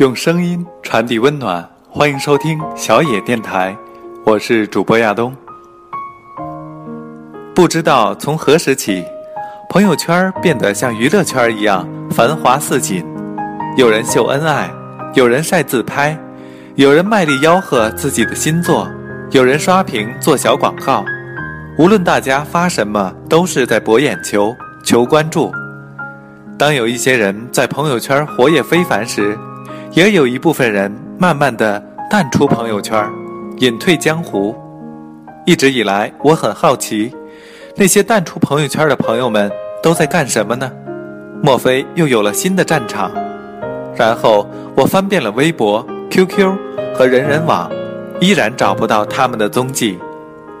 用声音传递温暖，欢迎收听小野电台，我是主播亚东。不知道从何时起，朋友圈变得像娱乐圈一样繁华似锦，有人秀恩爱，有人晒自拍，有人卖力吆喝自己的新作，有人刷屏做小广告。无论大家发什么，都是在博眼球、求关注。当有一些人在朋友圈活跃非凡时，也有一部分人慢慢的淡出朋友圈，隐退江湖。一直以来，我很好奇，那些淡出朋友圈的朋友们都在干什么呢？莫非又有了新的战场？然后我翻遍了微博、QQ 和人人网，依然找不到他们的踪迹。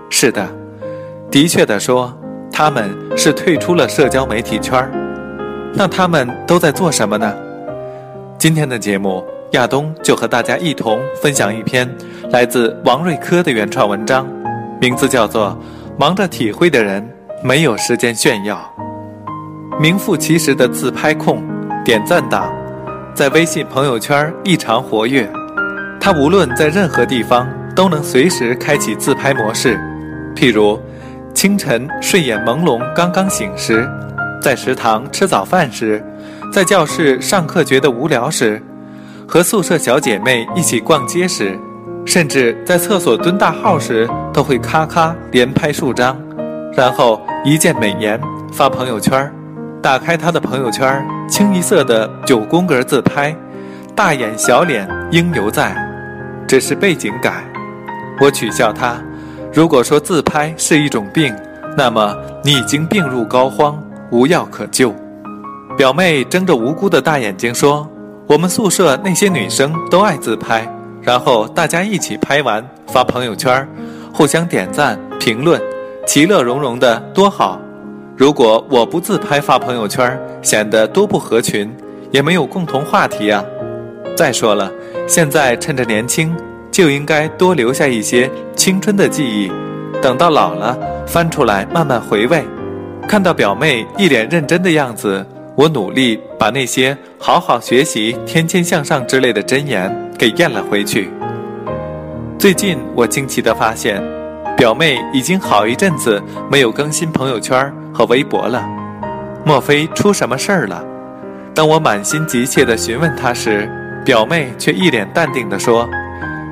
是的，的确的说，他们是退出了社交媒体圈那他们都在做什么呢？今天的节目，亚东就和大家一同分享一篇来自王瑞科的原创文章，名字叫做《忙着体会的人没有时间炫耀》。名副其实的自拍控、点赞党，在微信朋友圈异常活跃。他无论在任何地方，都能随时开启自拍模式。譬如，清晨睡眼朦胧刚刚醒时，在食堂吃早饭时。在教室上课觉得无聊时，和宿舍小姐妹一起逛街时，甚至在厕所蹲大号时，都会咔咔连拍数张，然后一键美颜发朋友圈打开他的朋友圈清一色的九宫格自拍，大眼小脸应犹在，只是背景改。我取笑他，如果说自拍是一种病，那么你已经病入膏肓，无药可救。表妹睁着无辜的大眼睛说：“我们宿舍那些女生都爱自拍，然后大家一起拍完发朋友圈，互相点赞评论，其乐融融的多好。如果我不自拍发朋友圈，显得多不合群，也没有共同话题啊。再说了，现在趁着年轻，就应该多留下一些青春的记忆，等到老了翻出来慢慢回味。”看到表妹一脸认真的样子。我努力把那些“好好学习，天天向上”之类的箴言给咽了回去。最近我惊奇地发现，表妹已经好一阵子没有更新朋友圈和微博了，莫非出什么事儿了？当我满心急切地询问她时，表妹却一脸淡定地说：“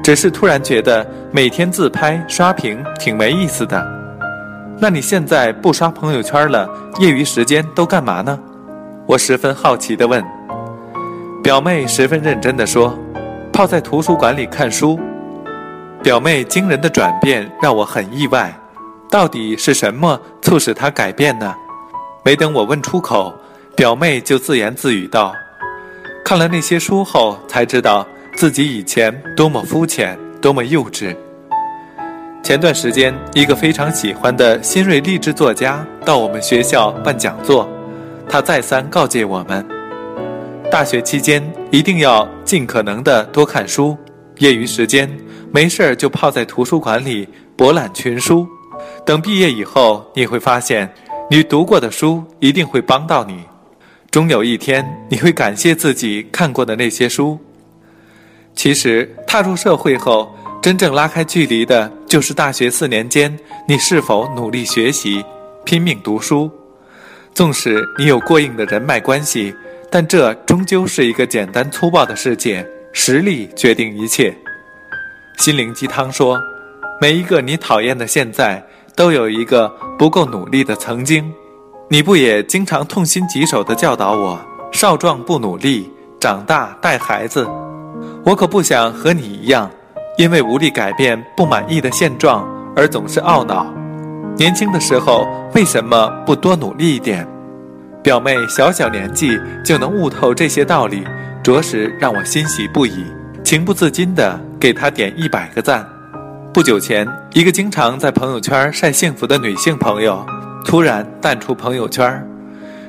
只是突然觉得每天自拍刷屏挺没意思的。”那你现在不刷朋友圈了，业余时间都干嘛呢？我十分好奇地问，表妹十分认真地说：“泡在图书馆里看书。”表妹惊人的转变让我很意外，到底是什么促使她改变呢？没等我问出口，表妹就自言自语道：“看了那些书后，才知道自己以前多么肤浅，多么幼稚。”前段时间，一个非常喜欢的新锐励志作家到我们学校办讲座。他再三告诫我们：大学期间一定要尽可能的多看书，业余时间没事儿就泡在图书馆里博览群书。等毕业以后，你会发现，你读过的书一定会帮到你。终有一天，你会感谢自己看过的那些书。其实，踏入社会后，真正拉开距离的，就是大学四年间你是否努力学习、拼命读书。纵使你有过硬的人脉关系，但这终究是一个简单粗暴的世界，实力决定一切。心灵鸡汤说，每一个你讨厌的现在，都有一个不够努力的曾经。你不也经常痛心疾首地教导我：少壮不努力，长大带孩子。我可不想和你一样，因为无力改变不满意的现状而总是懊恼。年轻的时候为什么不多努力一点？表妹小小年纪就能悟透这些道理，着实让我欣喜不已，情不自禁地给她点一百个赞。不久前，一个经常在朋友圈晒幸福的女性朋友，突然淡出朋友圈。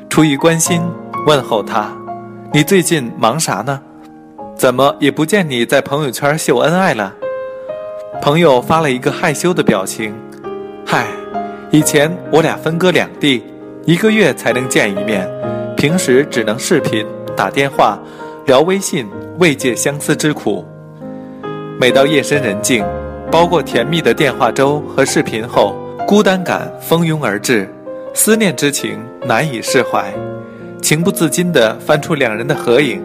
出于关心，问候她：“你最近忙啥呢？怎么也不见你在朋友圈秀恩爱了？”朋友发了一个害羞的表情：“嗨。”以前我俩分隔两地，一个月才能见一面，平时只能视频、打电话，聊微信慰藉相思之苦。每到夜深人静，包过甜蜜的电话粥和视频后，孤单感蜂拥而至，思念之情难以释怀，情不自禁地翻出两人的合影，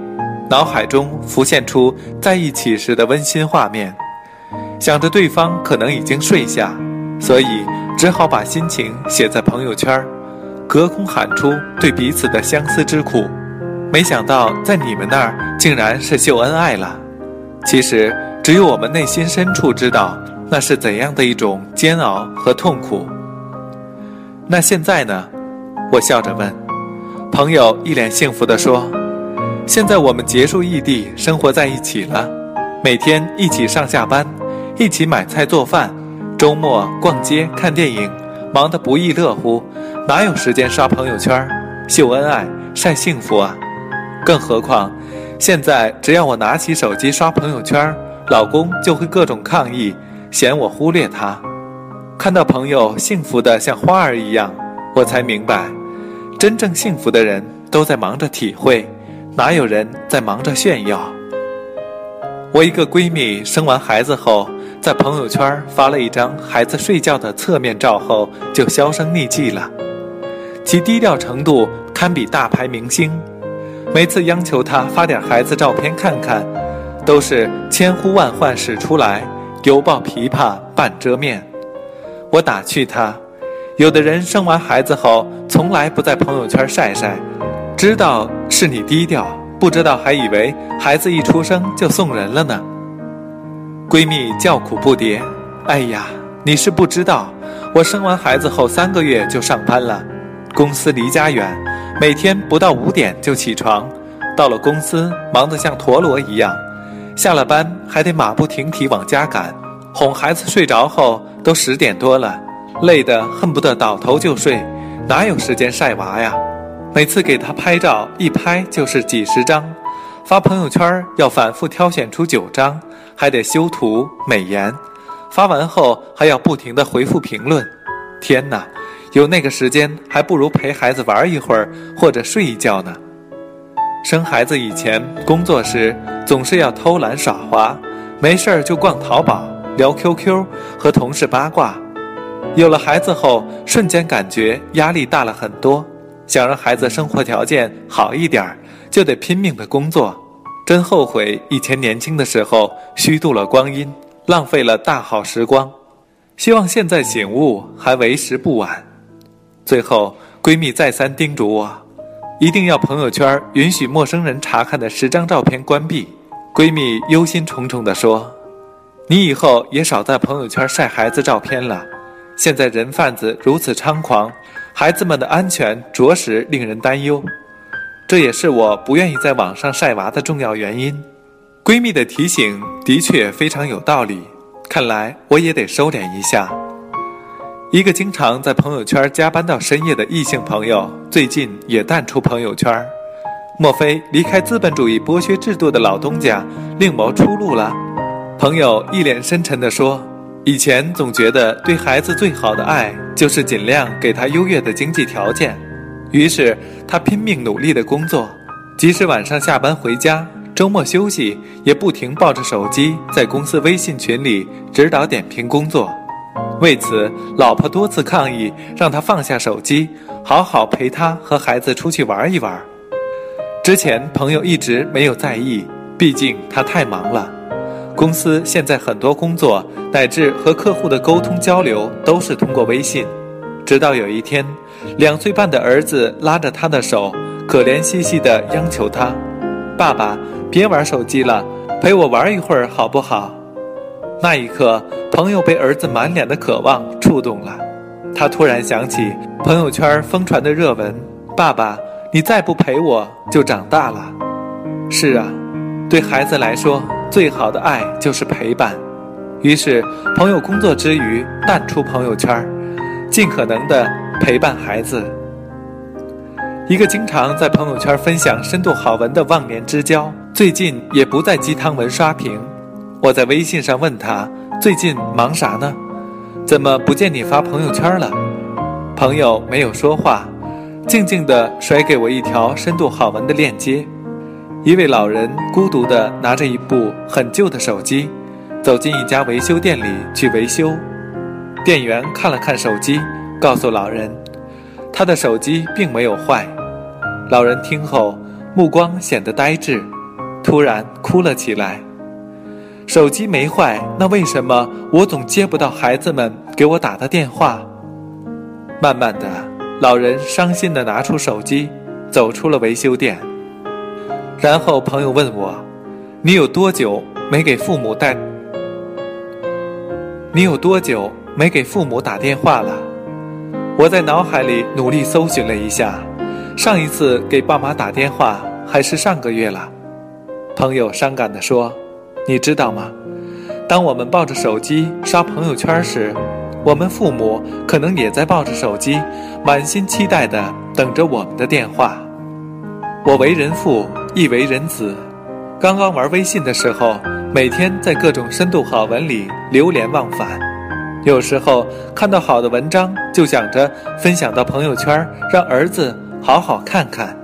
脑海中浮现出在一起时的温馨画面，想着对方可能已经睡下，所以只好把心情写在朋友圈，隔空喊出对彼此的相思之苦。没想到在你们那儿竟然是秀恩爱了，其实。只有我们内心深处知道，那是怎样的一种煎熬和痛苦。那现在呢？我笑着问。朋友一脸幸福地说：“现在我们结束异地，生活在一起了，每天一起上下班，一起买菜做饭，周末逛街看电影，忙得不亦乐乎，哪有时间刷朋友圈、秀恩爱、晒幸福啊？更何况，现在只要我拿起手机刷朋友圈。”老公就会各种抗议，嫌我忽略他。看到朋友幸福的像花儿一样，我才明白，真正幸福的人都在忙着体会，哪有人在忙着炫耀？我一个闺蜜生完孩子后，在朋友圈发了一张孩子睡觉的侧面照后，就销声匿迹了，其低调程度堪比大牌明星。每次央求他发点孩子照片看看。都是千呼万唤始出来，犹抱琵琶半遮面。我打趣他，有的人生完孩子后从来不在朋友圈晒晒，知道是你低调，不知道还以为孩子一出生就送人了呢。闺蜜叫苦不迭，哎呀，你是不知道，我生完孩子后三个月就上班了，公司离家远，每天不到五点就起床，到了公司忙得像陀螺一样。下了班还得马不停蹄往家赶，哄孩子睡着后都十点多了，累得恨不得倒头就睡，哪有时间晒娃呀？每次给他拍照，一拍就是几十张，发朋友圈要反复挑选出九张，还得修图美颜，发完后还要不停的回复评论。天哪，有那个时间还不如陪孩子玩一会儿或者睡一觉呢。生孩子以前，工作时总是要偷懒耍滑，没事儿就逛淘宝、聊 QQ 和同事八卦。有了孩子后，瞬间感觉压力大了很多，想让孩子生活条件好一点儿，就得拼命的工作。真后悔以前年轻的时候虚度了光阴，浪费了大好时光。希望现在醒悟还为时不晚。最后，闺蜜再三叮嘱我。一定要朋友圈允许陌生人查看的十张照片关闭。闺蜜忧心忡忡地说：“你以后也少在朋友圈晒孩子照片了。现在人贩子如此猖狂，孩子们的安全着实令人担忧。这也是我不愿意在网上晒娃的重要原因。”闺蜜的提醒的确非常有道理，看来我也得收敛一下。一个经常在朋友圈加班到深夜的异性朋友，最近也淡出朋友圈。莫非离开资本主义剥削制度的老东家另谋出路了？朋友一脸深沉地说：“以前总觉得对孩子最好的爱就是尽量给他优越的经济条件，于是他拼命努力的工作，即使晚上下班回家，周末休息也不停抱着手机在公司微信群里指导点评工作。”为此，老婆多次抗议，让他放下手机，好好陪他和孩子出去玩一玩。之前朋友一直没有在意，毕竟他太忙了。公司现在很多工作乃至和客户的沟通交流都是通过微信。直到有一天，两岁半的儿子拉着他的手，可怜兮兮地央求他：“爸爸，别玩手机了，陪我玩一会儿好不好？”那一刻，朋友被儿子满脸的渴望触动了，他突然想起朋友圈疯传的热文：“爸爸，你再不陪我，就长大了。”是啊，对孩子来说，最好的爱就是陪伴。于是，朋友工作之余淡出朋友圈，尽可能的陪伴孩子。一个经常在朋友圈分享深度好文的忘年之交，最近也不在鸡汤文刷屏。我在微信上问他最近忙啥呢？怎么不见你发朋友圈了？朋友没有说话，静静地甩给我一条深度好文的链接。一位老人孤独地拿着一部很旧的手机，走进一家维修店里去维修。店员看了看手机，告诉老人，他的手机并没有坏。老人听后，目光显得呆滞，突然哭了起来。手机没坏，那为什么我总接不到孩子们给我打的电话？慢慢的，老人伤心的拿出手机，走出了维修店。然后朋友问我：“你有多久没给父母带？你有多久没给父母打电话了？”我在脑海里努力搜寻了一下，上一次给爸妈打电话还是上个月了。朋友伤感地说。你知道吗？当我们抱着手机刷朋友圈时，我们父母可能也在抱着手机，满心期待地等着我们的电话。我为人父，亦为人子。刚刚玩微信的时候，每天在各种深度好文里流连忘返。有时候看到好的文章，就想着分享到朋友圈，让儿子好好看看。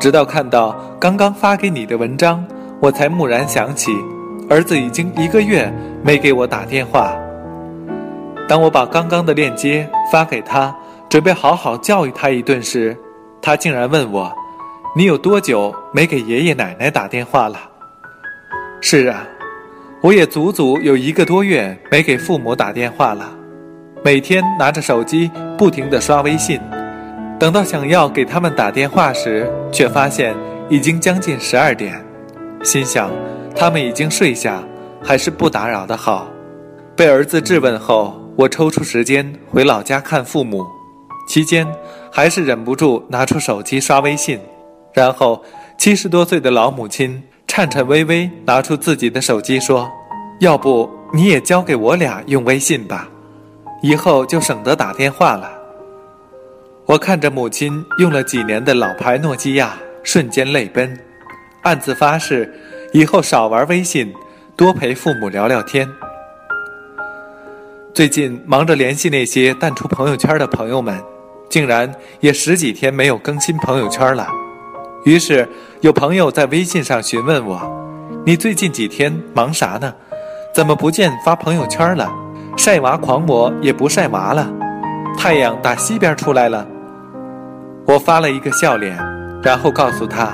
直到看到刚刚发给你的文章。我才蓦然想起，儿子已经一个月没给我打电话。当我把刚刚的链接发给他，准备好好教育他一顿时，他竟然问我：“你有多久没给爷爷奶奶打电话了？”是啊，我也足足有一个多月没给父母打电话了。每天拿着手机不停地刷微信，等到想要给他们打电话时，却发现已经将近十二点。心想，他们已经睡下，还是不打扰的好。被儿子质问后，我抽出时间回老家看父母，期间还是忍不住拿出手机刷微信。然后，七十多岁的老母亲颤颤巍巍拿出自己的手机说：“要不你也教给我俩用微信吧，以后就省得打电话了。”我看着母亲用了几年的老牌诺基亚，瞬间泪奔。暗自发誓，以后少玩微信，多陪父母聊聊天。最近忙着联系那些淡出朋友圈的朋友们，竟然也十几天没有更新朋友圈了。于是有朋友在微信上询问我：“你最近几天忙啥呢？怎么不见发朋友圈了？晒娃狂魔也不晒娃了？太阳打西边出来了？”我发了一个笑脸，然后告诉他。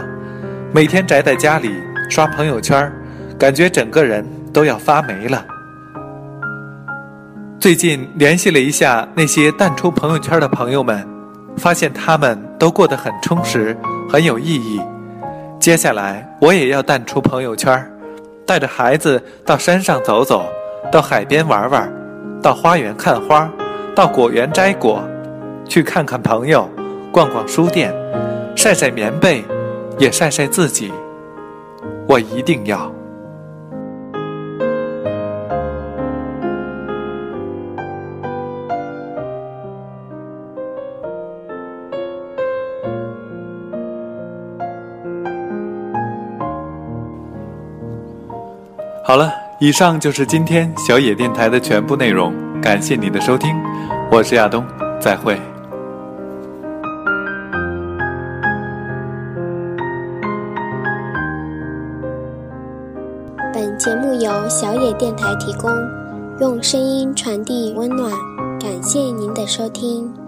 每天宅在家里刷朋友圈，感觉整个人都要发霉了。最近联系了一下那些淡出朋友圈的朋友们，发现他们都过得很充实，很有意义。接下来我也要淡出朋友圈，带着孩子到山上走走，到海边玩玩，到花园看花，到果园摘果，去看看朋友，逛逛书店，晒晒棉被。也晒晒自己，我一定要。好了，以上就是今天小野电台的全部内容，感谢你的收听，我是亚东，再会。本节目由小野电台提供，用声音传递温暖。感谢您的收听。